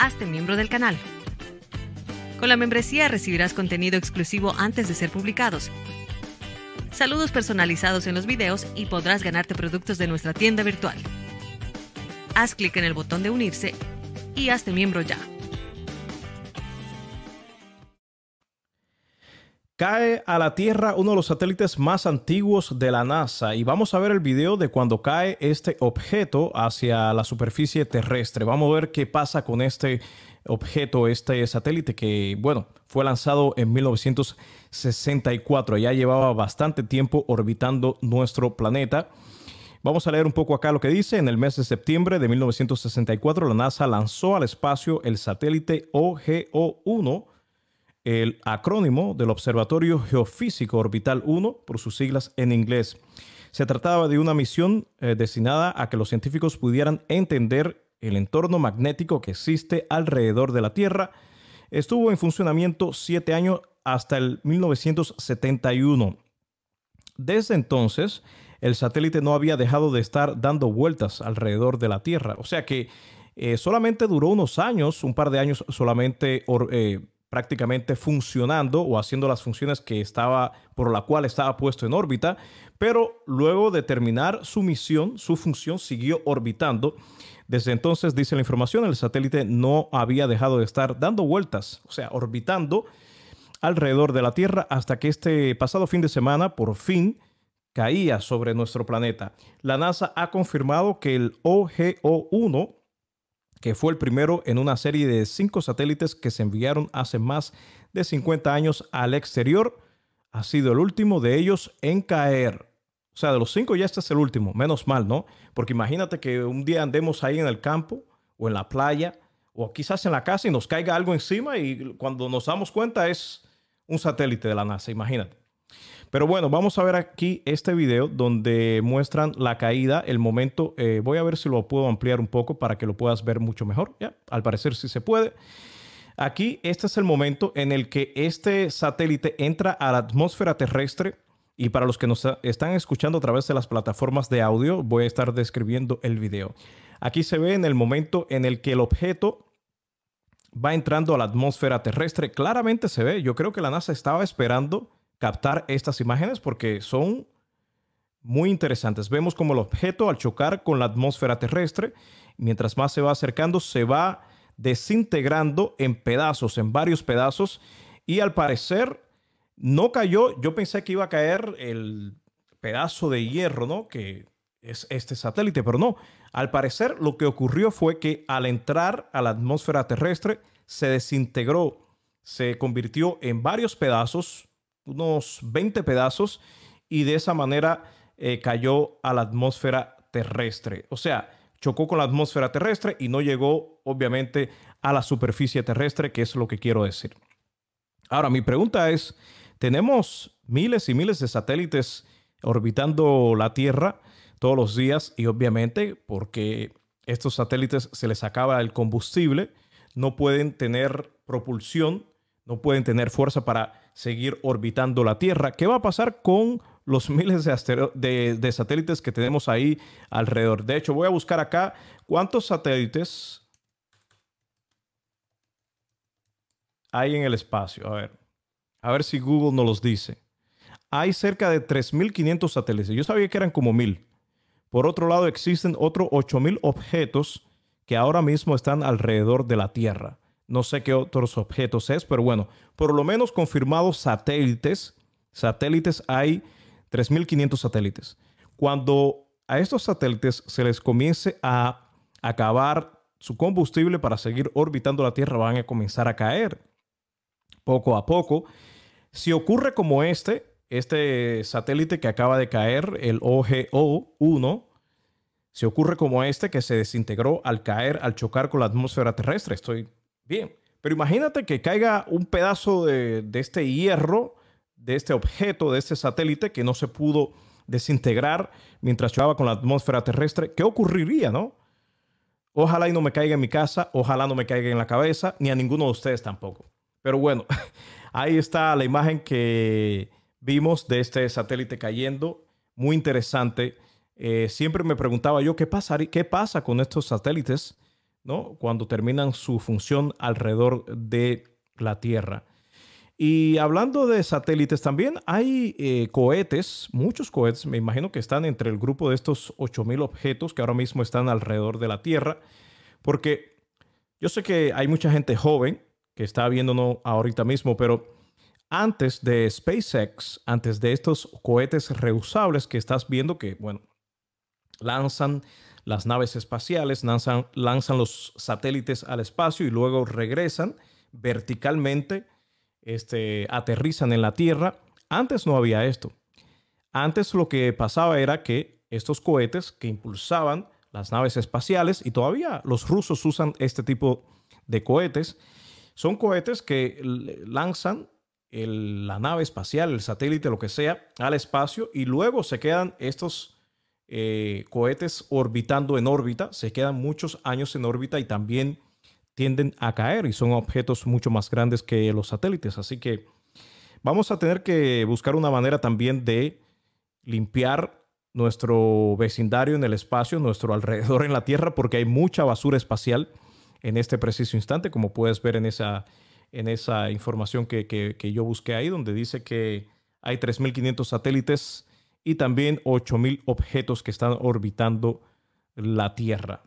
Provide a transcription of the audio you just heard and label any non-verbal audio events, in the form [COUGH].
hazte miembro del canal. Con la membresía recibirás contenido exclusivo antes de ser publicados, saludos personalizados en los videos y podrás ganarte productos de nuestra tienda virtual. Haz clic en el botón de unirse y hazte miembro ya. Cae a la Tierra uno de los satélites más antiguos de la NASA y vamos a ver el video de cuando cae este objeto hacia la superficie terrestre. Vamos a ver qué pasa con este objeto, este satélite que, bueno, fue lanzado en 1964. Ya llevaba bastante tiempo orbitando nuestro planeta. Vamos a leer un poco acá lo que dice. En el mes de septiembre de 1964, la NASA lanzó al espacio el satélite OGO-1 el acrónimo del Observatorio Geofísico Orbital 1, por sus siglas en inglés. Se trataba de una misión eh, destinada a que los científicos pudieran entender el entorno magnético que existe alrededor de la Tierra. Estuvo en funcionamiento siete años hasta el 1971. Desde entonces, el satélite no había dejado de estar dando vueltas alrededor de la Tierra. O sea que eh, solamente duró unos años, un par de años solamente eh, prácticamente funcionando o haciendo las funciones que estaba por la cual estaba puesto en órbita, pero luego de terminar su misión, su función siguió orbitando. Desde entonces, dice la información, el satélite no había dejado de estar dando vueltas, o sea, orbitando alrededor de la Tierra hasta que este pasado fin de semana por fin caía sobre nuestro planeta. La NASA ha confirmado que el OGO-1 que fue el primero en una serie de cinco satélites que se enviaron hace más de 50 años al exterior. Ha sido el último de ellos en caer. O sea, de los cinco ya este es el último. Menos mal, ¿no? Porque imagínate que un día andemos ahí en el campo o en la playa o quizás en la casa y nos caiga algo encima y cuando nos damos cuenta es un satélite de la NASA, imagínate. Pero bueno, vamos a ver aquí este video donde muestran la caída, el momento. Eh, voy a ver si lo puedo ampliar un poco para que lo puedas ver mucho mejor. ¿ya? Al parecer sí se puede. Aquí este es el momento en el que este satélite entra a la atmósfera terrestre. Y para los que nos están escuchando a través de las plataformas de audio, voy a estar describiendo el video. Aquí se ve en el momento en el que el objeto va entrando a la atmósfera terrestre. Claramente se ve. Yo creo que la NASA estaba esperando captar estas imágenes porque son muy interesantes. Vemos como el objeto al chocar con la atmósfera terrestre, mientras más se va acercando, se va desintegrando en pedazos, en varios pedazos, y al parecer no cayó. Yo pensé que iba a caer el pedazo de hierro, ¿no? Que es este satélite, pero no. Al parecer lo que ocurrió fue que al entrar a la atmósfera terrestre se desintegró, se convirtió en varios pedazos, unos 20 pedazos y de esa manera eh, cayó a la atmósfera terrestre. O sea, chocó con la atmósfera terrestre y no llegó obviamente a la superficie terrestre, que es lo que quiero decir. Ahora, mi pregunta es, tenemos miles y miles de satélites orbitando la Tierra todos los días y obviamente porque estos satélites se les acaba el combustible, no pueden tener propulsión, no pueden tener fuerza para seguir orbitando la Tierra. ¿Qué va a pasar con los miles de, satélites que tenemos ahí alrededor? De hecho, voy a buscar acá cuántos satélites hay en el espacio. A ver, a ver si Google nos los dice. Hay cerca de 3.500 satélites. Yo sabía que eran como 1.000. Por otro lado, existen otros 8.000 objetos que ahora mismo están alrededor de la Tierra. No sé qué otros objetos es, pero bueno, por lo menos confirmados satélites. Satélites hay 3.500 satélites. Cuando a estos satélites se les comience a acabar su combustible para seguir orbitando la Tierra, van a comenzar a caer poco a poco. Si ocurre como este, este satélite que acaba de caer, el OGO-1, si ocurre como este que se desintegró al caer, al chocar con la atmósfera terrestre, estoy Bien, pero imagínate que caiga un pedazo de, este hierro, de este objeto, de este satélite que no se pudo desintegrar mientras chocaba con la atmósfera terrestre. ¿Qué ocurriría, no? Ojalá y no me caiga en mi casa, ojalá no me caiga en la cabeza, ni a ninguno de ustedes tampoco. Pero bueno, [LAUGHS] ahí está la imagen que vimos de este satélite cayendo. Muy interesante. Eh, siempre me preguntaba yo, ¿qué, ¿qué pasa con estos satélites? ¿No? Cuando terminan su función alrededor de la Tierra. Y hablando de satélites, también hay eh, cohetes, muchos cohetes, me imagino que están entre el grupo de estos 8.000 objetos que ahora mismo están alrededor de la Tierra, porque yo sé que hay mucha gente joven que está viéndonos ahorita mismo, pero antes de SpaceX, antes de estos cohetes reusables que estás viendo que, bueno, lanzan las naves espaciales, lanzan, lanzan los satélites al espacio y luego regresan verticalmente este, aterrizan en la Tierra. Antes no había esto. Antes lo que pasaba era que estos cohetes que impulsaban las naves espaciales, y todavía los rusos usan este tipo de cohetes, son cohetes que lanzan la nave espacial, el satélite, lo que sea, al espacio y luego se quedan estos eh, cohetes orbitando en órbita, se quedan muchos años en órbita y también tienden a caer y son objetos mucho más grandes que los satélites. Así que vamos a tener que buscar una manera también de limpiar nuestro vecindario en el espacio, nuestro alrededor en la Tierra, porque hay mucha basura espacial en este preciso instante, como puedes ver en esa, en esa información que, que yo busqué ahí, donde dice que hay 3.500 satélites y también 8.000 objetos que están orbitando la Tierra.